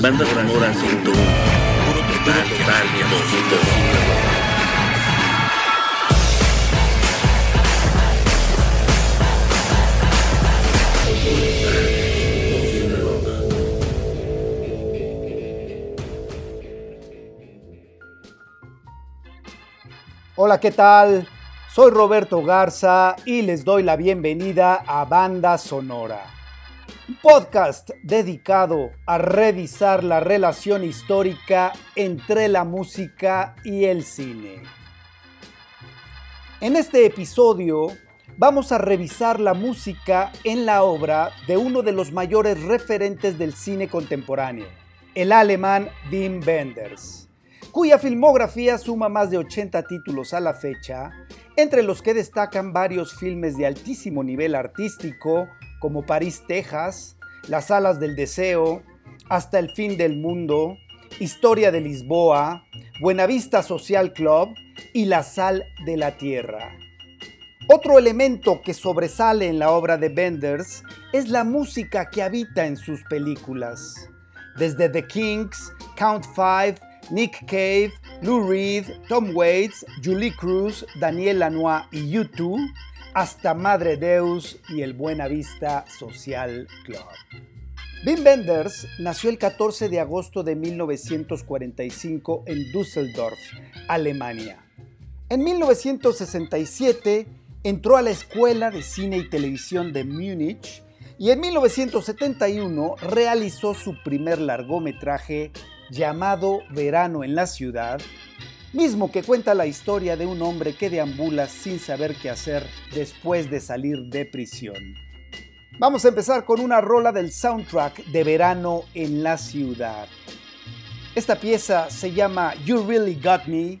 Banda sonora 101. Puro total, total, mi amor. Hola, ¿qué tal? Soy Roberto Garza y les doy la bienvenida a Banda Sonora, podcast dedicado a revisar la relación histórica entre la música y el cine. En este episodio vamos a revisar la música en la obra de uno de los mayores referentes del cine contemporáneo, el alemán Wim Wenders cuya filmografía suma más de 80 títulos a la fecha, entre los que destacan varios filmes de altísimo nivel artístico como París, Texas, Las alas del deseo, Hasta el fin del mundo, Historia de Lisboa, Buenavista Social Club y La sal de la tierra. Otro elemento que sobresale en la obra de Benders es la música que habita en sus películas. Desde The Kings, Count Five Nick Cave, Lou Reed, Tom Waits, Julie Cruz, Daniel Lanois y U2, hasta Madre Deus y el Buena Vista Social Club. Wim Wenders nació el 14 de agosto de 1945 en Düsseldorf, Alemania. En 1967 entró a la Escuela de Cine y Televisión de Múnich y en 1971 realizó su primer largometraje llamado Verano en la ciudad, mismo que cuenta la historia de un hombre que deambula sin saber qué hacer después de salir de prisión. Vamos a empezar con una rola del soundtrack de Verano en la ciudad. Esta pieza se llama You Really Got Me,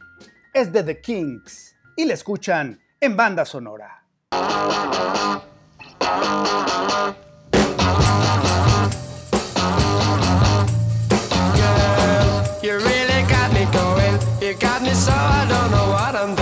es de The Kings y la escuchan en banda sonora. you got me so I don't know what I'm doing.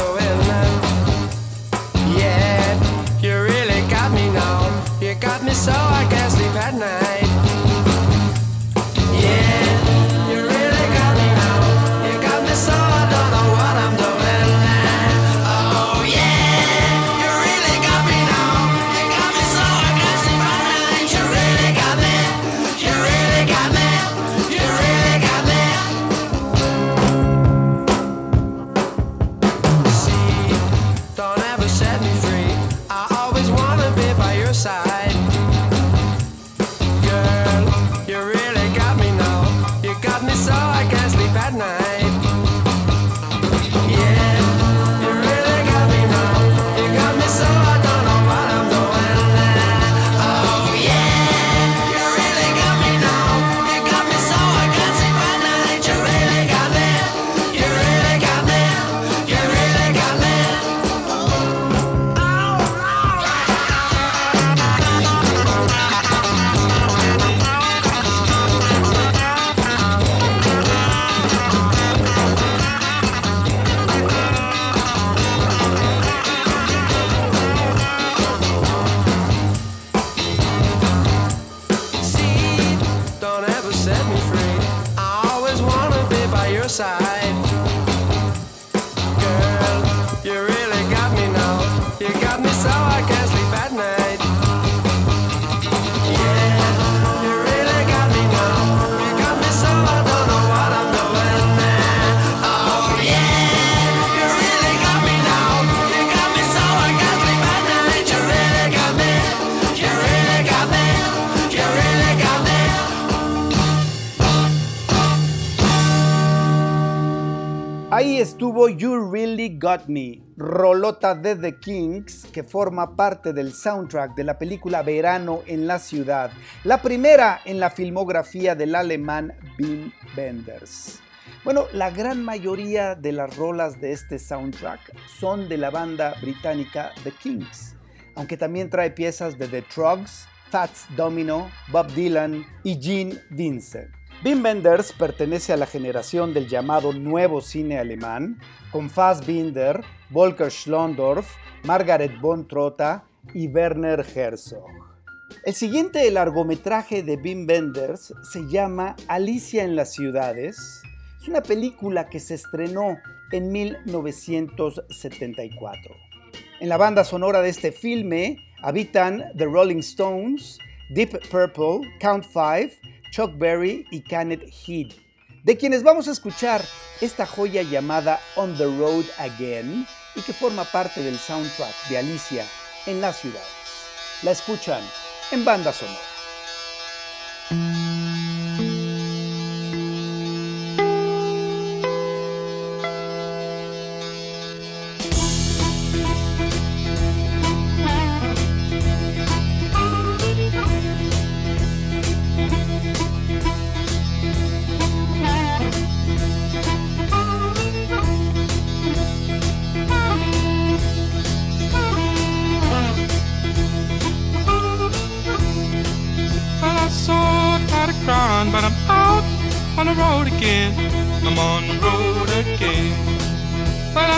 Got Me, rolota de The Kings, que forma parte del soundtrack de la película Verano en la Ciudad, la primera en la filmografía del alemán Wim Wenders. Bueno, la gran mayoría de las rolas de este soundtrack son de la banda británica The Kings, aunque también trae piezas de The Trugs, Fats Domino, Bob Dylan y Gene Vincent. Wim Wenders pertenece a la generación del llamado nuevo cine alemán, con Fassbinder, Volker Schlondorf, Margaret von Trotta y Werner Herzog. El siguiente largometraje de Wim Wenders se llama Alicia en las ciudades. Es una película que se estrenó en 1974. En la banda sonora de este filme habitan The Rolling Stones, Deep Purple, Count Five, Chuck Berry y Kenneth Heed, de quienes vamos a escuchar esta joya llamada On the Road Again y que forma parte del soundtrack de Alicia en las ciudades. La escuchan en banda sonora.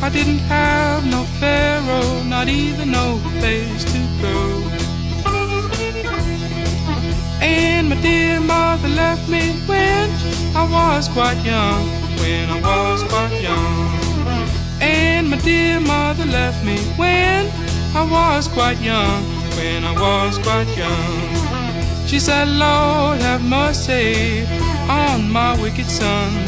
I didn't have no pharaoh, not even no place to go. And my dear mother left me when I was quite young, when I was quite young. And my dear mother left me when I was quite young, when I was quite young. She said, Lord, have mercy on my wicked son.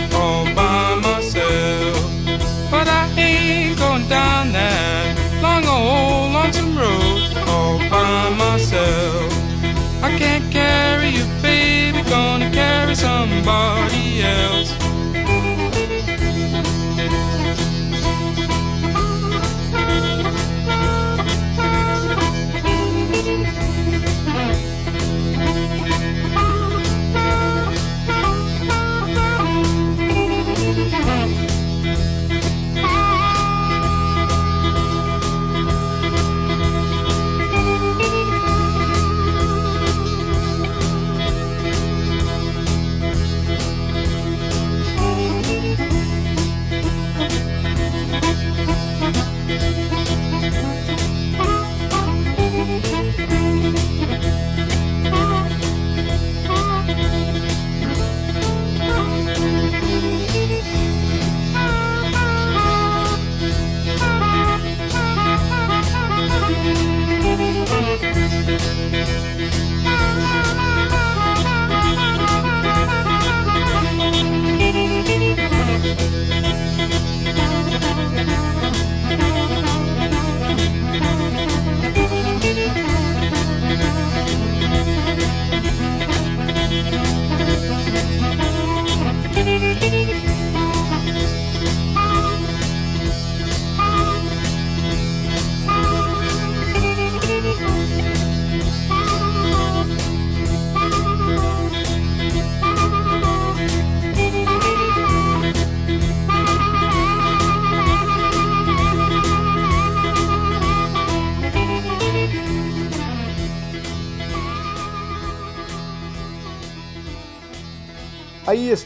going down that long old lonesome road all by myself. I can't carry you, baby, gonna carry somebody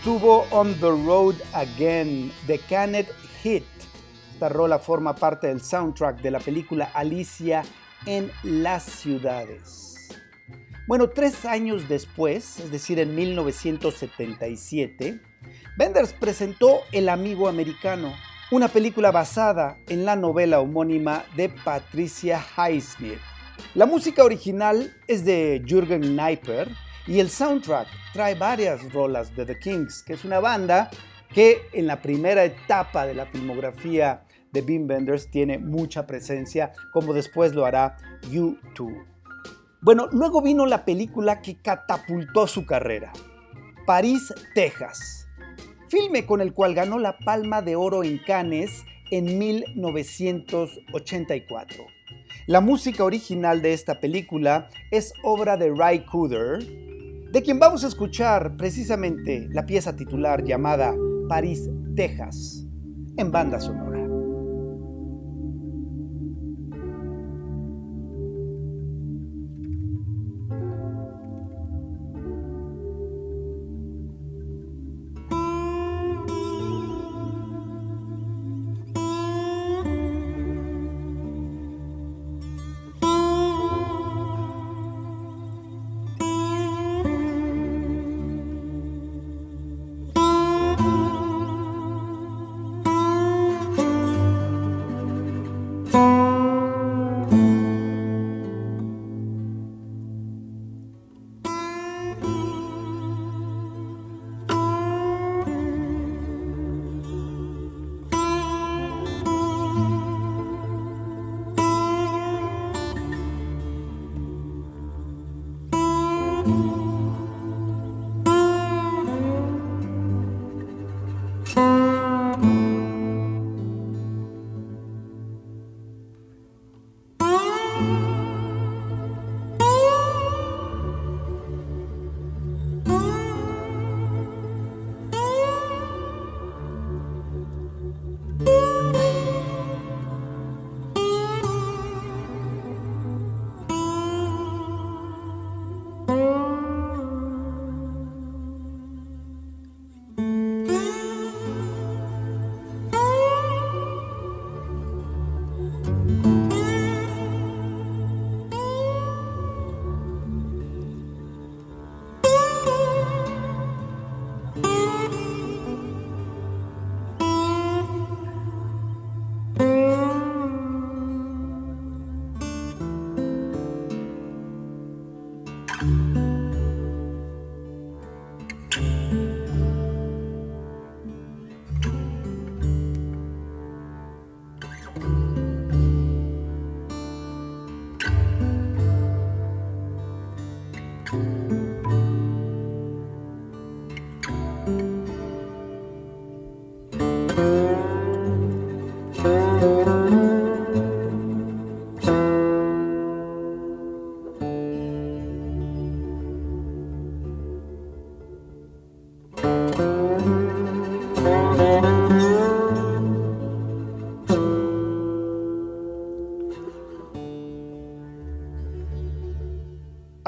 estuvo On the Road Again de Kenneth Hit, Esta rola forma parte del soundtrack de la película Alicia en las ciudades. Bueno, tres años después, es decir, en 1977, Benders presentó El amigo americano, una película basada en la novela homónima de Patricia Highsmith. La música original es de Jürgen Kniper y el soundtrack trae varias rolas de The Kings, que es una banda que en la primera etapa de la filmografía de Bean Benders tiene mucha presencia, como después lo hará U2. Bueno, luego vino la película que catapultó su carrera, París, Texas, filme con el cual ganó la Palma de Oro en Cannes en 1984. La música original de esta película es obra de Ray Cooder, de quien vamos a escuchar precisamente la pieza titular llamada París, Texas, en banda sonora.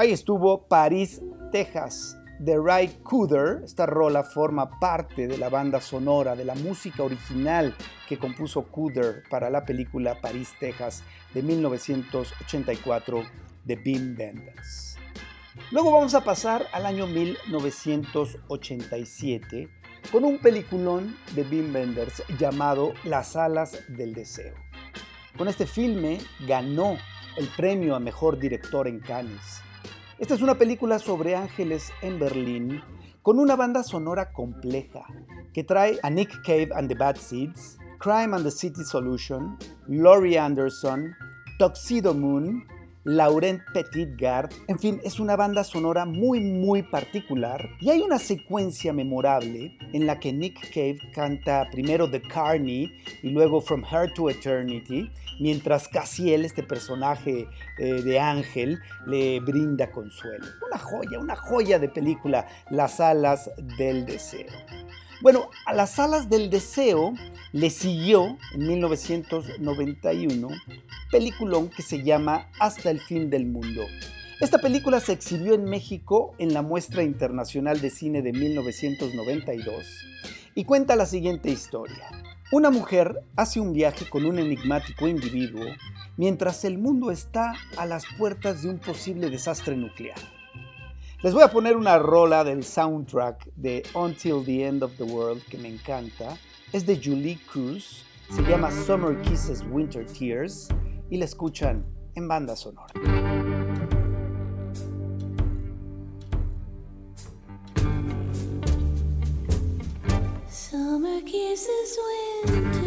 Ahí estuvo París, Texas, de Ray Cooder. Esta rola forma parte de la banda sonora, de la música original que compuso Cooder para la película París, Texas de 1984 de Beam Benders. Luego vamos a pasar al año 1987 con un peliculón de Beam Benders llamado Las alas del deseo. Con este filme ganó el premio a mejor director en Cannes esta es una película sobre ángeles en Berlín con una banda sonora compleja que trae a Nick Cave and the Bad Seeds, Crime and the City Solution, Laurie Anderson, Tuxedo Moon, Laurent Petitgard, en fin, es una banda sonora muy muy particular y hay una secuencia memorable en la que Nick Cave canta primero The Carney y luego From Her to Eternity, mientras Cassiel, este personaje eh, de ángel, le brinda consuelo. Una joya, una joya de película, Las alas del deseo. Bueno, a las alas del deseo le siguió en 1991 peliculón que se llama Hasta el fin del mundo. Esta película se exhibió en México en la Muestra Internacional de Cine de 1992 y cuenta la siguiente historia. Una mujer hace un viaje con un enigmático individuo mientras el mundo está a las puertas de un posible desastre nuclear. Les voy a poner una rola del soundtrack de Until the End of the World que me encanta. Es de Julie Cruz, se llama Summer Kisses Winter Tears y la escuchan en banda sonora. Summer kisses winter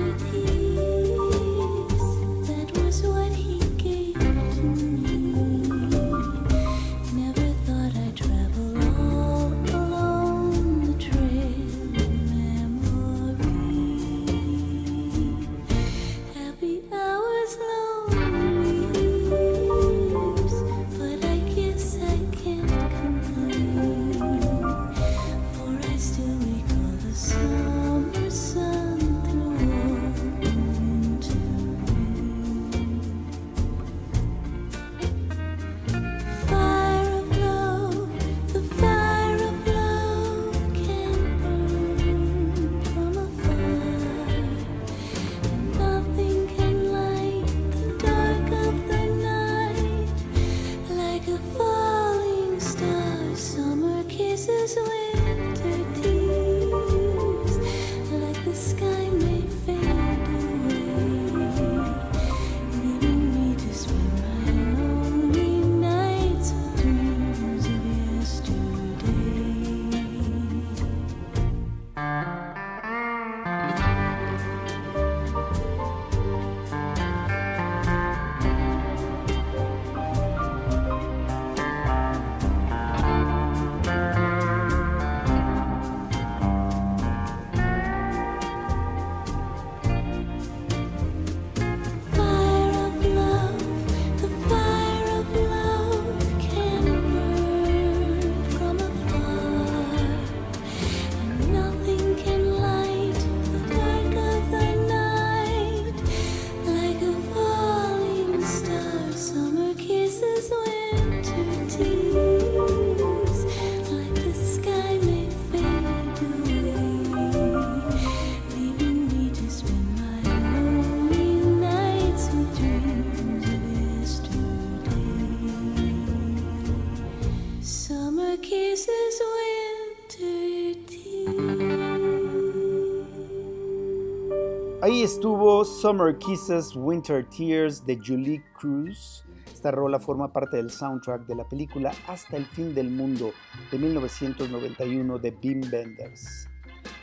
Summer Kisses, Winter Tears de Julie Cruz. Esta rola forma parte del soundtrack de la película Hasta el fin del mundo de 1991 de Bim Benders.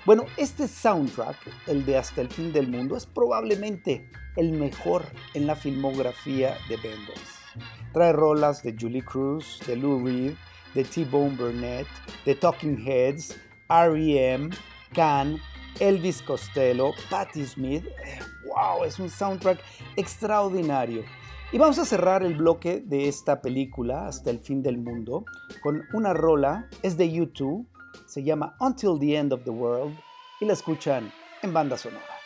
Bueno, este soundtrack, el de Hasta el fin del mundo, es probablemente el mejor en la filmografía de Benders. Trae rolas de Julie Cruz, de Lou Reed, de T-Bone Burnett, de Talking Heads, R.E.M., Can, Elvis Costello, Patti Smith. Eh, ¡Wow! Es un soundtrack extraordinario. Y vamos a cerrar el bloque de esta película hasta el fin del mundo con una rola, es de YouTube, se llama Until the End of the World y la escuchan en banda sonora.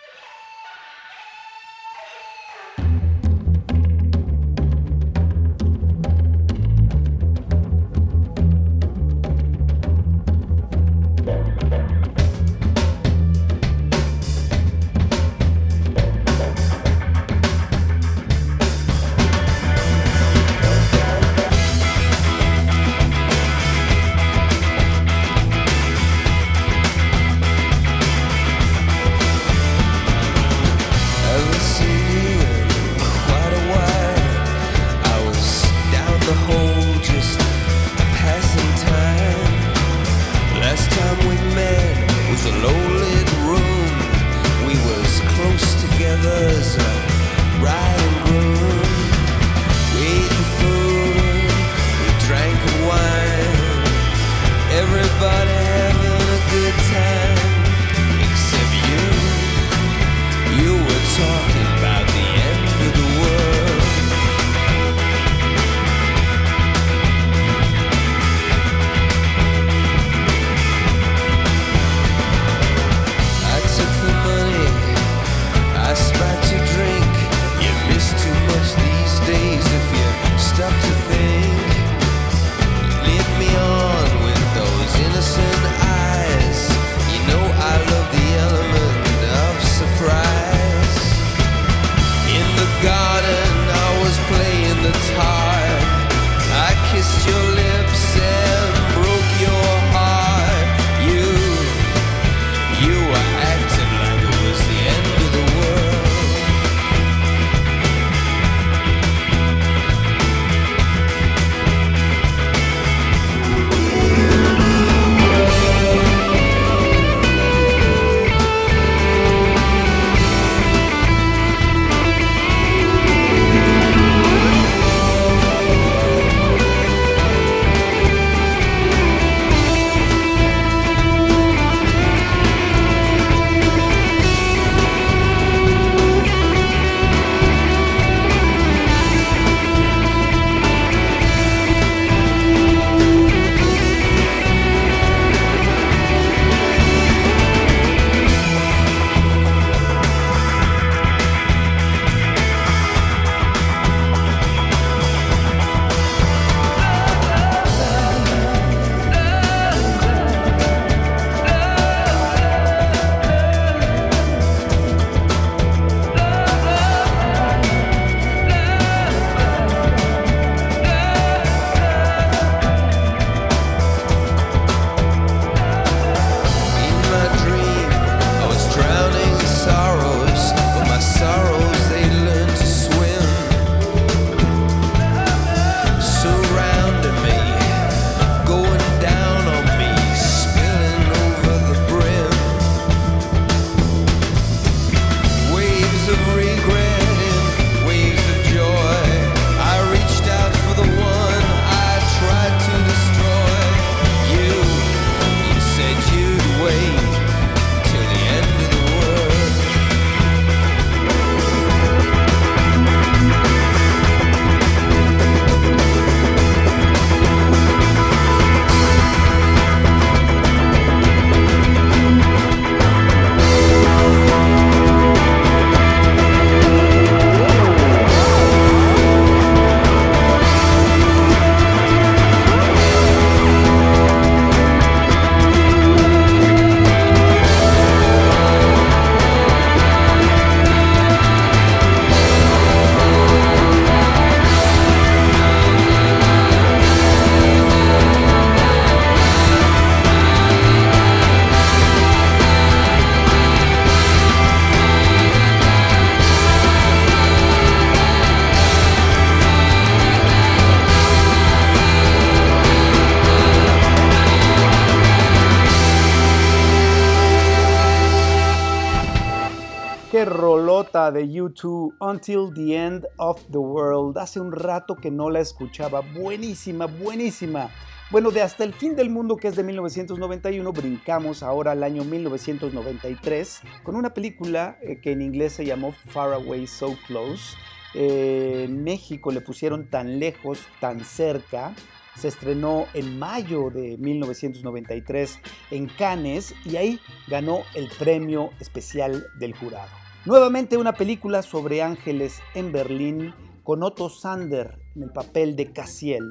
De U2 Until the End of the World. Hace un rato que no la escuchaba. Buenísima, buenísima. Bueno, de Hasta el fin del mundo, que es de 1991, brincamos ahora al año 1993 con una película eh, que en inglés se llamó Far Away So Close. Eh, en México le pusieron tan lejos, tan cerca. Se estrenó en mayo de 1993 en Cannes y ahí ganó el premio especial del jurado. Nuevamente una película sobre ángeles en Berlín con Otto Sander en el papel de Cassiel.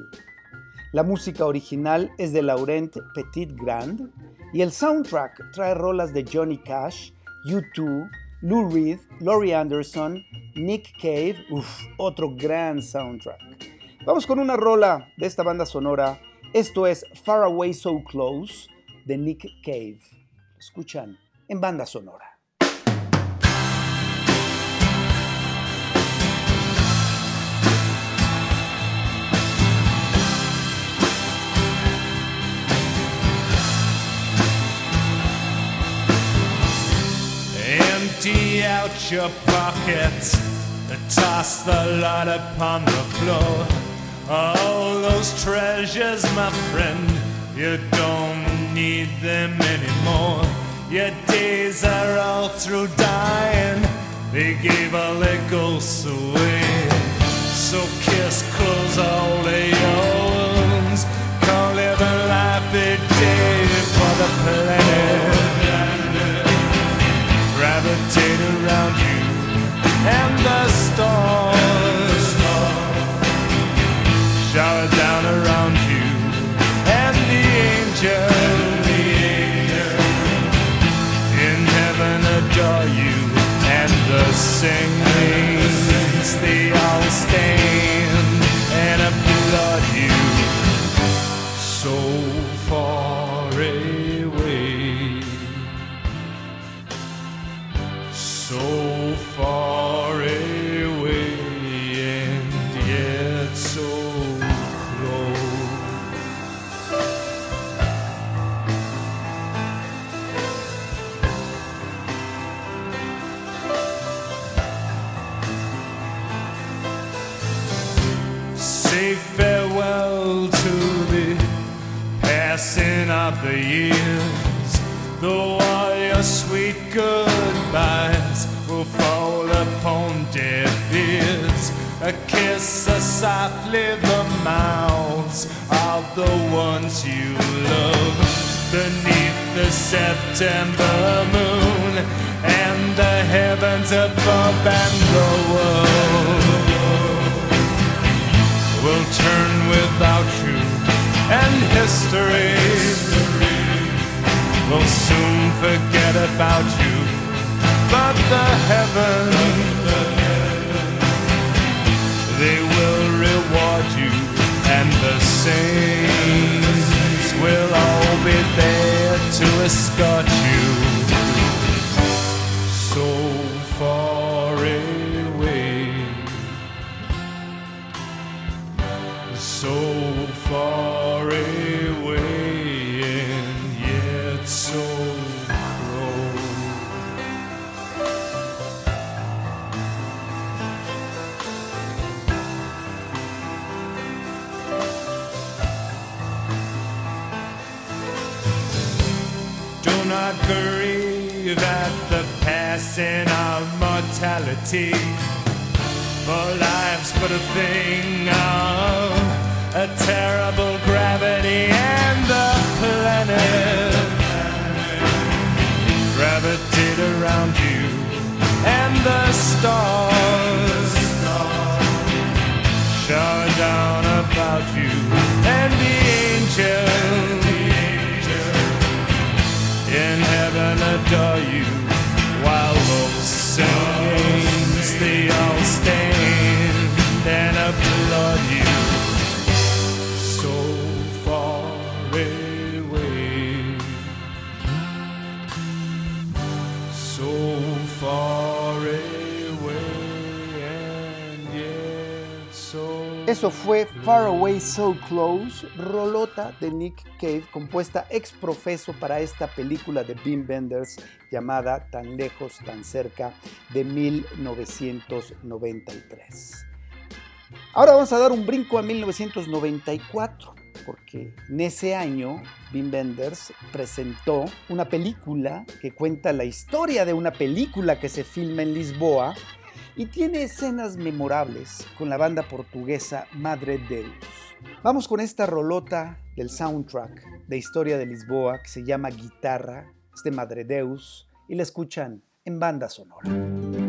La música original es de Laurent Petit Grand y el soundtrack trae rolas de Johnny Cash, U2, Lou Reed, Laurie Anderson, Nick Cave, uff, otro gran soundtrack. Vamos con una rola de esta banda sonora. Esto es Far Away So Close de Nick Cave. Escuchan en banda sonora. Empty out your pockets, toss the lot upon the floor. All those treasures, my friend, you don't need them anymore. Your days are all through dying, they gave all their ghosts away. So kiss, close the stars. Shower down around you and the angels in heaven adore you and the saints softly the mouths of the ones you love. Beneath the September moon and the heavens above and below will turn without you and history will soon forget about you but the heavens they will reward you and the saints will all be there to escort you. So far away. So far away not grieve at the passing of mortality. For life's but a thing of a terrible gravity and the planet gravitate around you and the stars shower down about you and the angels heaven adore you while those saints they all stand and applaud you Eso fue Far Away So Close, rolota de Nick Cave, compuesta ex profeso para esta película de Bean Benders llamada Tan lejos, tan cerca de 1993. Ahora vamos a dar un brinco a 1994, porque en ese año Bean Benders presentó una película que cuenta la historia de una película que se filma en Lisboa y tiene escenas memorables con la banda portuguesa Madre Deus. Vamos con esta rolota del soundtrack de Historia de Lisboa que se llama Guitarra, es de Madre Deus y la escuchan en banda sonora.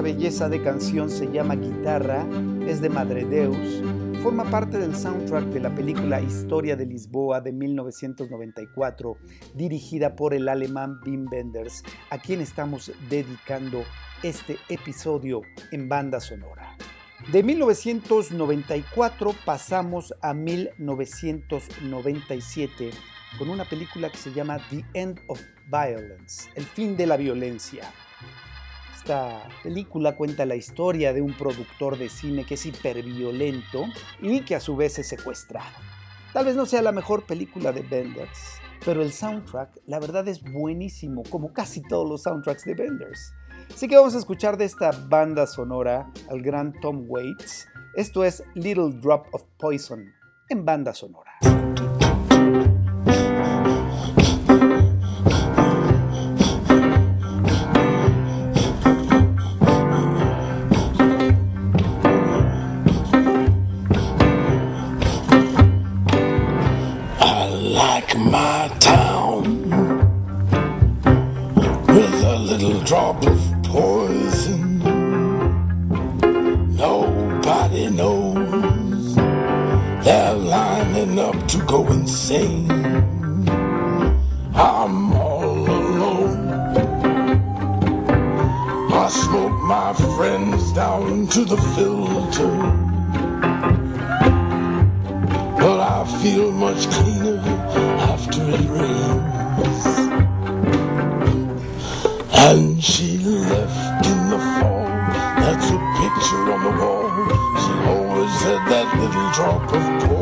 Belleza de canción se llama Guitarra, es de Madre Deus, forma parte del soundtrack de la película Historia de Lisboa de 1994, dirigida por el alemán Wim Wenders, a quien estamos dedicando este episodio en banda sonora. De 1994 pasamos a 1997 con una película que se llama The End of Violence, el fin de la violencia. Esta película cuenta la historia de un productor de cine que es hiperviolento y que a su vez es secuestrado. Tal vez no sea la mejor película de Benders, pero el soundtrack, la verdad, es buenísimo, como casi todos los soundtracks de Benders. Así que vamos a escuchar de esta banda sonora al gran Tom Waits. Esto es Little Drop of Poison en banda sonora. Drop of poison. Nobody knows they're lining up to go insane. I'm all alone. I smoke my friends down to the filter. But I feel much cleaner after it rains. Drop of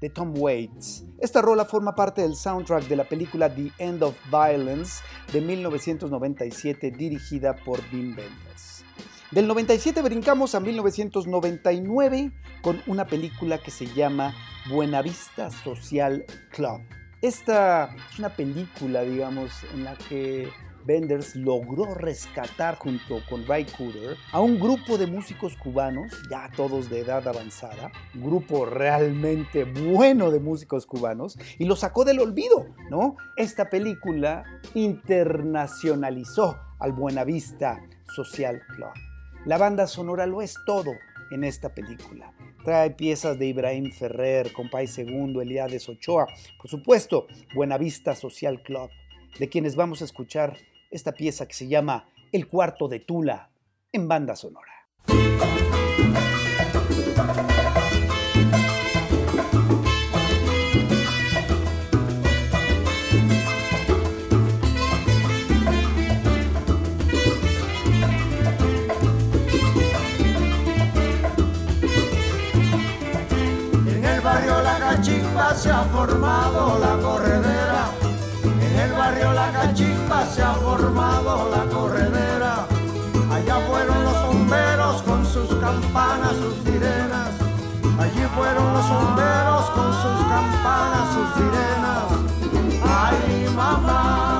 De Tom Waits. Esta rola forma parte del soundtrack de la película The End of Violence de 1997 dirigida por Wim Wenders. Del 97 brincamos a 1999 con una película que se llama Buenavista Social Club. Esta es una película, digamos, en la que Benders logró rescatar junto con Ray Cooder a un grupo de músicos cubanos, ya todos de edad avanzada, grupo realmente bueno de músicos cubanos, y lo sacó del olvido, ¿no? Esta película internacionalizó al Buenavista Social Club. La banda sonora lo es todo en esta película. Trae piezas de Ibrahim Ferrer, Compay Segundo, Eliades Ochoa, por supuesto, Buenavista Social Club, de quienes vamos a escuchar esta pieza que se llama El cuarto de Tula en banda sonora. Se ha formado la corredera. Barrio La Cachimba se ha formado la corredera. Allá fueron los bomberos con sus campanas, sus sirenas. Allí fueron los bomberos con sus campanas, sus sirenas. Ay, mamá,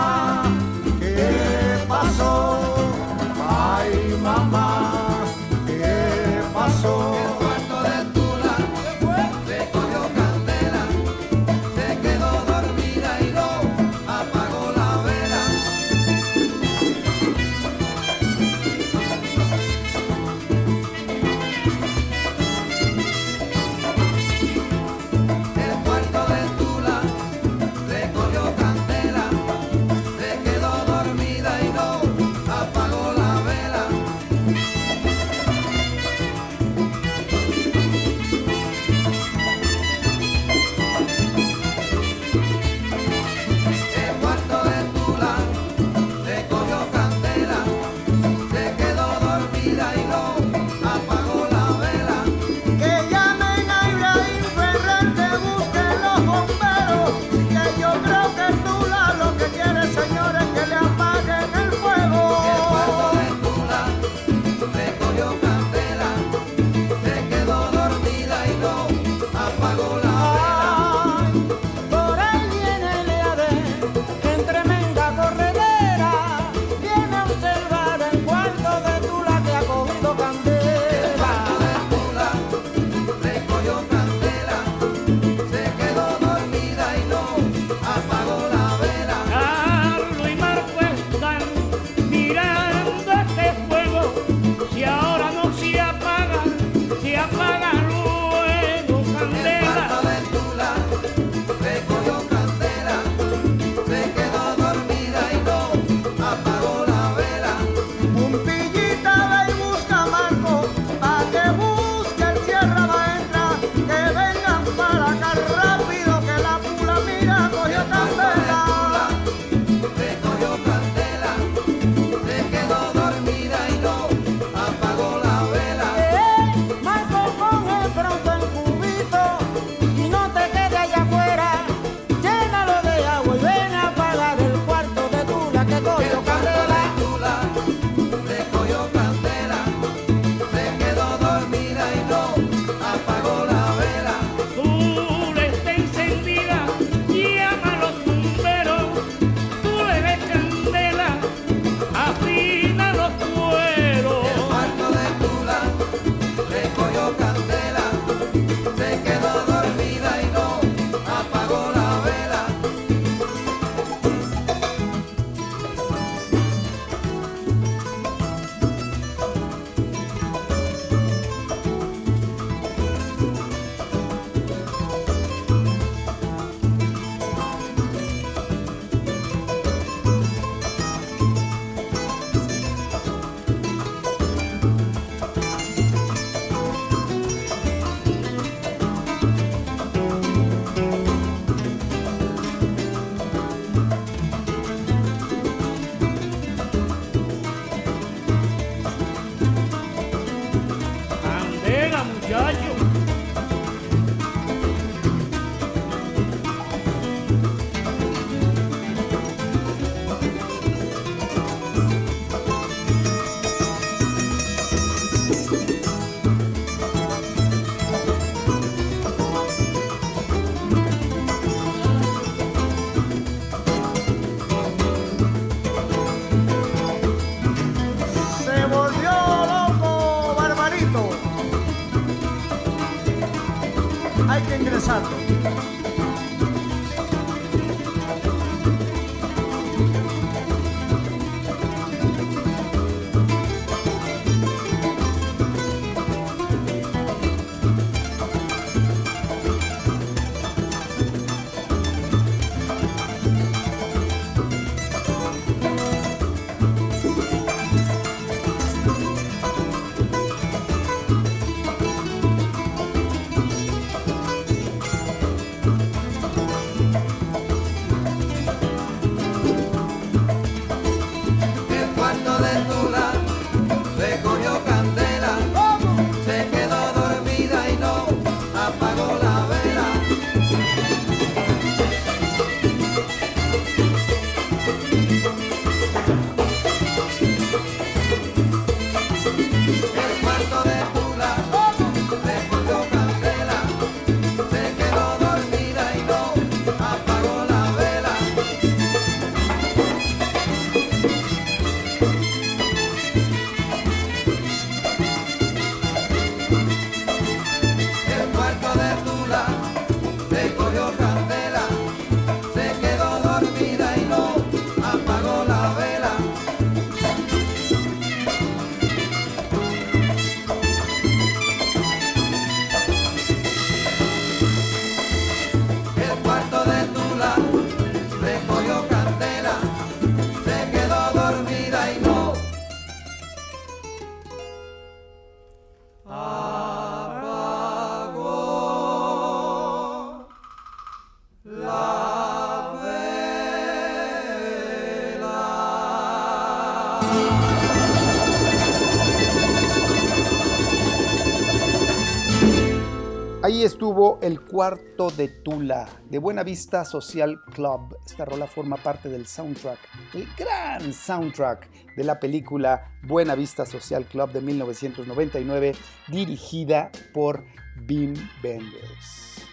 Ahí estuvo el cuarto de Tula, de Buena Vista Social Club. Esta rola forma parte del soundtrack, el gran soundtrack de la película Buena Vista Social Club de 1999, dirigida por Bim Benders.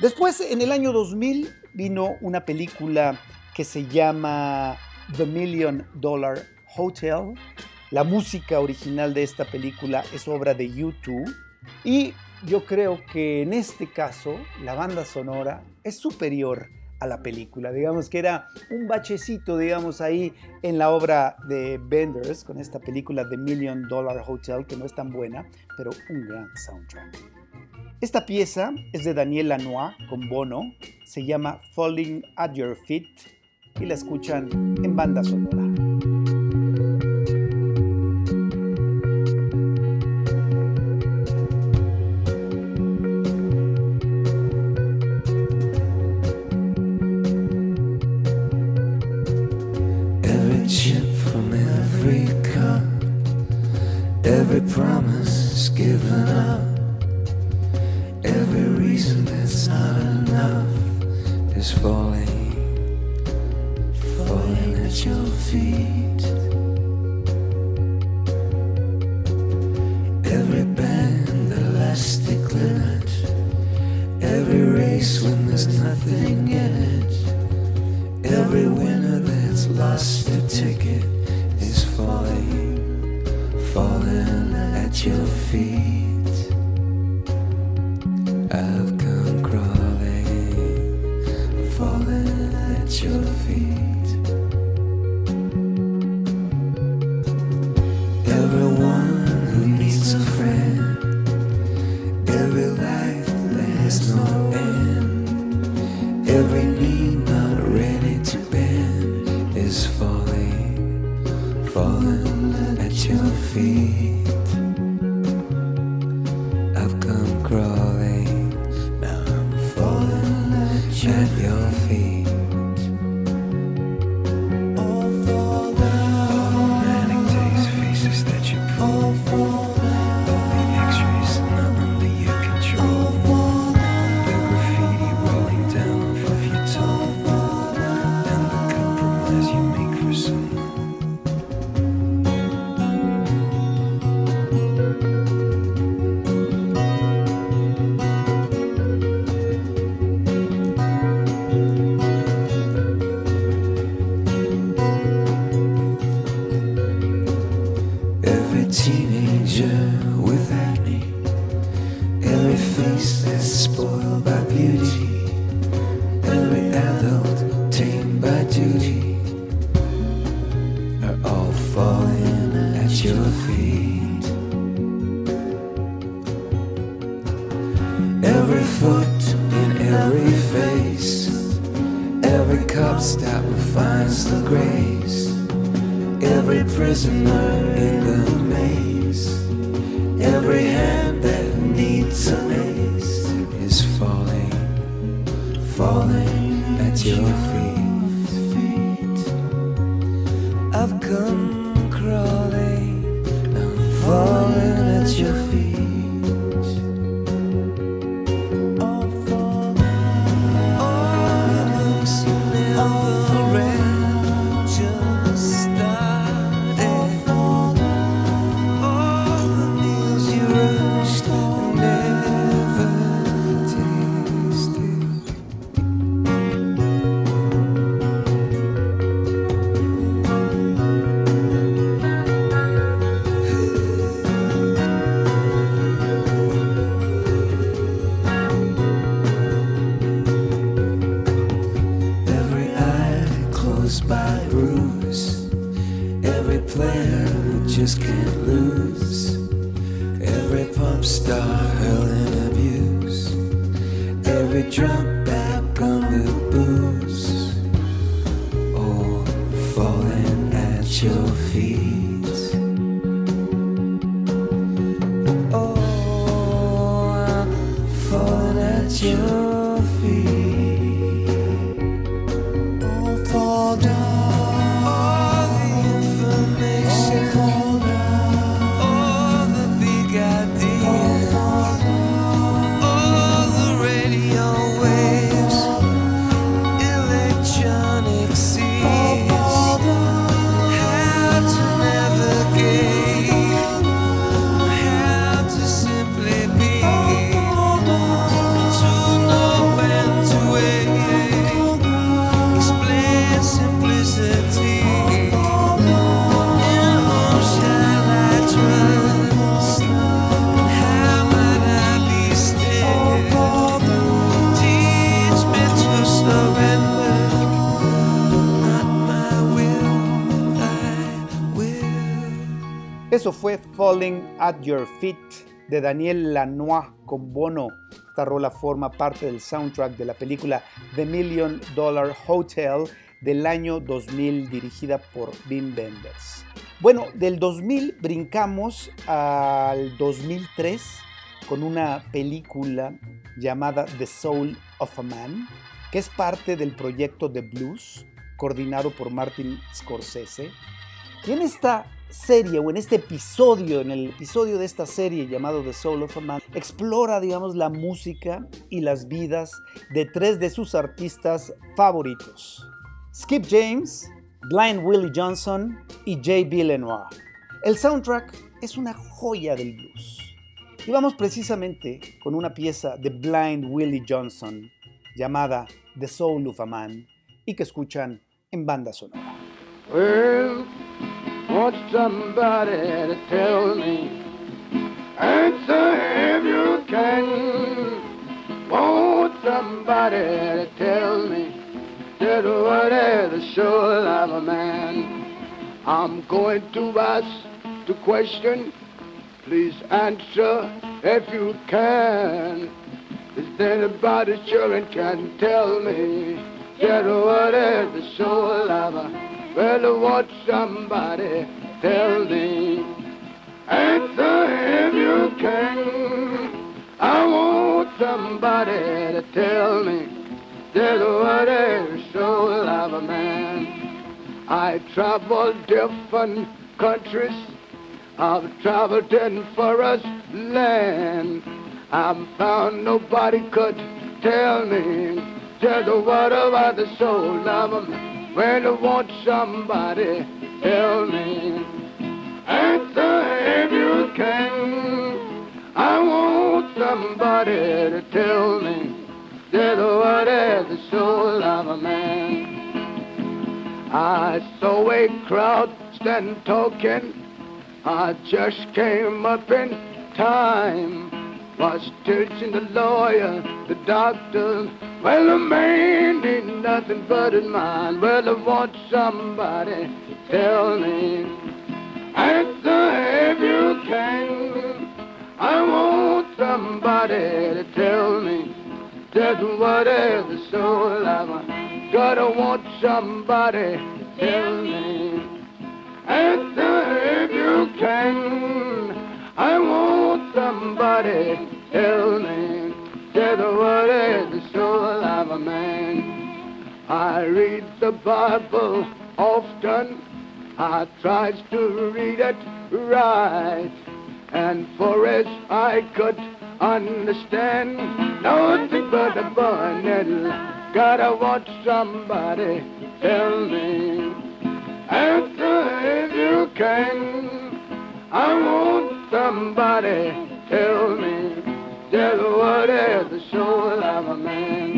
Después, en el año 2000, vino una película que se llama The Million Dollar Hotel. La música original de esta película es obra de U2 y yo creo que en este caso la banda sonora es superior a la película. Digamos que era un bachecito, digamos, ahí en la obra de Benders con esta película The Million Dollar Hotel, que no es tan buena, pero un gran soundtrack. Esta pieza es de Daniel Lanois con Bono, se llama Falling at Your Feet y la escuchan en banda sonora. Make for someone. Falling at Your Feet de Daniel Lanois con Bono. Esta rola forma parte del soundtrack de la película The Million Dollar Hotel del año 2000 dirigida por Wim Wenders. Bueno, del 2000 brincamos al 2003 con una película llamada The Soul of a Man, que es parte del proyecto The Blues, coordinado por Martin Scorsese. Y en esta serie o en este episodio, en el episodio de esta serie llamado The Soul of a Man, explora, digamos, la música y las vidas de tres de sus artistas favoritos. Skip James, Blind Willie Johnson y J.B. Lenoir. El soundtrack es una joya del blues. Y vamos precisamente con una pieza de Blind Willie Johnson llamada The Soul of a Man y que escuchan en banda sonora. Want somebody to tell me. Answer if you can. Want somebody to tell me that what is the soul of a man. I'm going to ask the question. Please answer if you can. Is there anybody sure and can tell me that what is the soul of a well, I want somebody tell me. Answer if you can. I want somebody to tell me that what is soul of a man. I traveled different countries. I've traveled in forest land. I've found nobody could tell me just what about the soul of a man. When I want somebody, tell me. Answer if you can. I want somebody to tell me that what is the soul of a man. I saw a crowd stand talking. I just came up in time. Was teaching the lawyer, the doctor. Well, the man ain't nothing but his mind. Well, I want somebody to tell me. Answer if you can. I want somebody to tell me just what is the soul of a. Gotta want somebody to tell me. Answer if you can. I want somebody tell me just what is the soul of a man. I read the Bible often. I tries to read it right. And for as I could understand, nothing but a burning. Gotta want somebody tell me. Answer if you can. I want somebody tell me just what is the soul of a man.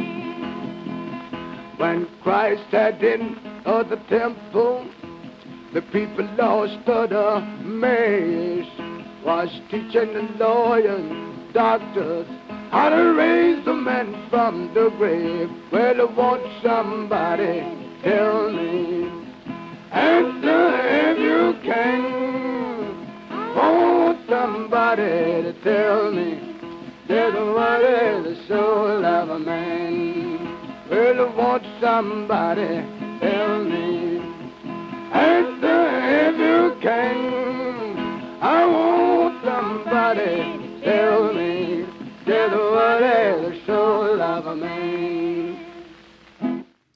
When Christ had in of the temple, the people lost the maze. Was teaching the lawyers, doctors, how to raise the man from the grave. Well, I want somebody tell me. Answer if you can. Somebody to tell me there's a is the soul of a man. Well, I want somebody to tell me. Answer uh, if you can. I want somebody to tell me there's a is the soul of a man.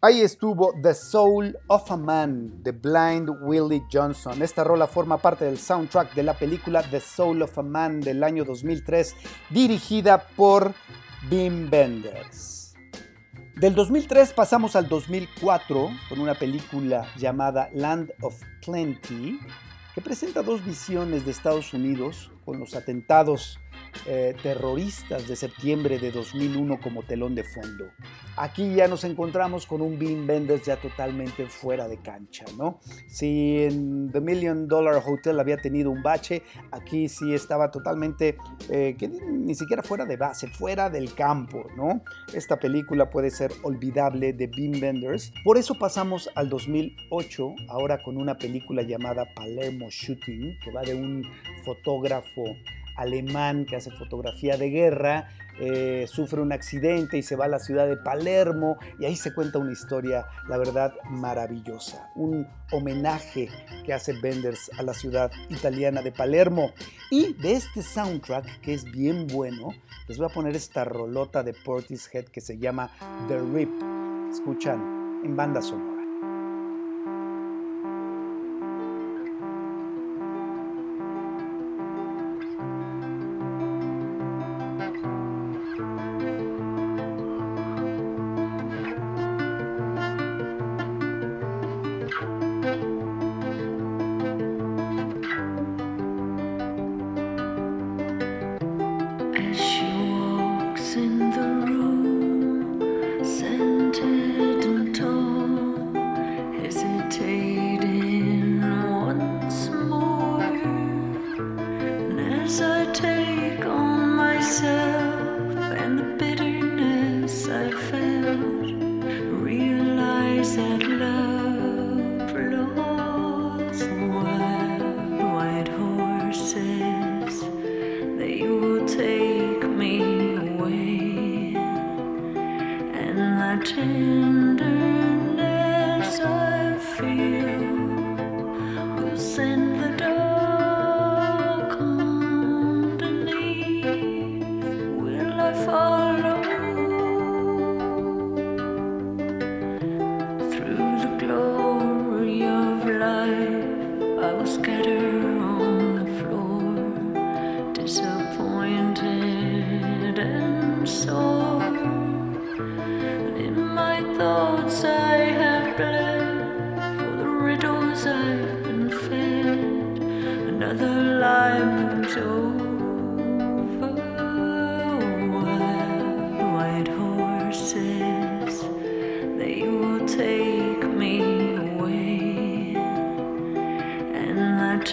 Ahí estuvo The Soul of a Man de Blind Willie Johnson. Esta rola forma parte del soundtrack de la película The Soul of a Man del año 2003, dirigida por Wim Wenders. Del 2003 pasamos al 2004 con una película llamada Land of Plenty, que presenta dos visiones de Estados Unidos con los atentados eh, terroristas de septiembre de 2001 como telón de fondo. Aquí ya nos encontramos con un Bean Benders ya totalmente fuera de cancha, ¿no? Si en The Million Dollar Hotel había tenido un bache, aquí sí estaba totalmente, eh, que ni siquiera fuera de base, fuera del campo, ¿no? Esta película puede ser olvidable de Bean Benders. Por eso pasamos al 2008, ahora con una película llamada Palermo Shooting, que va de un fotógrafo alemán que hace fotografía de guerra, eh, sufre un accidente y se va a la ciudad de Palermo y ahí se cuenta una historia, la verdad, maravillosa. Un homenaje que hace Benders a la ciudad italiana de Palermo. Y de este soundtrack, que es bien bueno, les voy a poner esta rolota de Portishead que se llama The Rip. Escuchan en banda sonora.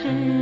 The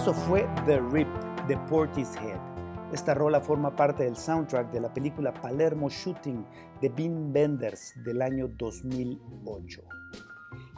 Eso fue The Rip de Portishead. Esta rola forma parte del soundtrack de la película Palermo Shooting de Bean Benders del año 2008.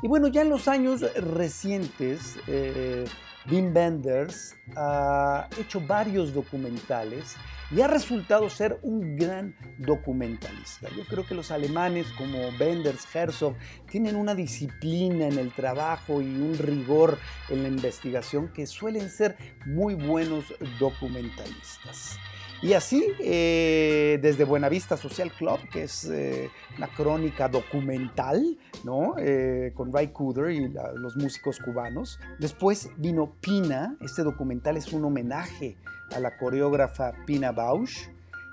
Y bueno, ya en los años recientes, eh, Wim Wenders ha hecho varios documentales y ha resultado ser un gran documentalista. Yo creo que los alemanes como Wenders, Herzog, tienen una disciplina en el trabajo y un rigor en la investigación que suelen ser muy buenos documentalistas. Y así, eh, desde Buenavista Social Club, que es eh, una crónica documental, ¿no? Eh, con Ray Cooder y los músicos cubanos. Después vino Pina, este documental es un homenaje a la coreógrafa Pina Bausch.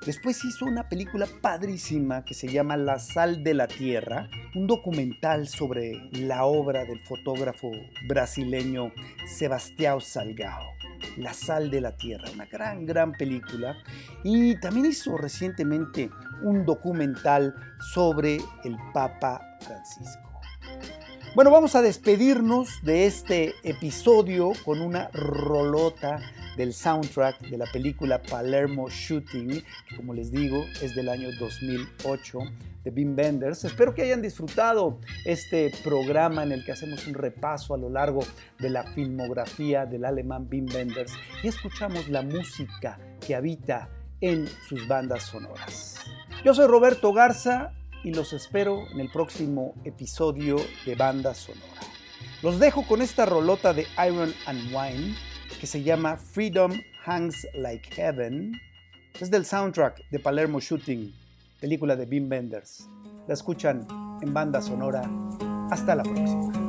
Después hizo una película padrísima que se llama La sal de la tierra, un documental sobre la obra del fotógrafo brasileño Sebastião Salgado. La sal de la tierra, una gran, gran película. Y también hizo recientemente un documental sobre el Papa Francisco. Bueno, vamos a despedirnos de este episodio con una rolota del soundtrack de la película Palermo Shooting, que como les digo es del año 2008 de Wim Wenders. Espero que hayan disfrutado este programa en el que hacemos un repaso a lo largo de la filmografía del alemán Wim Wenders y escuchamos la música que habita en sus bandas sonoras. Yo soy Roberto Garza y los espero en el próximo episodio de Banda Sonora. Los dejo con esta rolota de Iron and Wine que se llama Freedom Hangs Like Heaven. Es del soundtrack de Palermo Shooting, película de Wim Wenders. La escuchan en Banda Sonora. Hasta la próxima.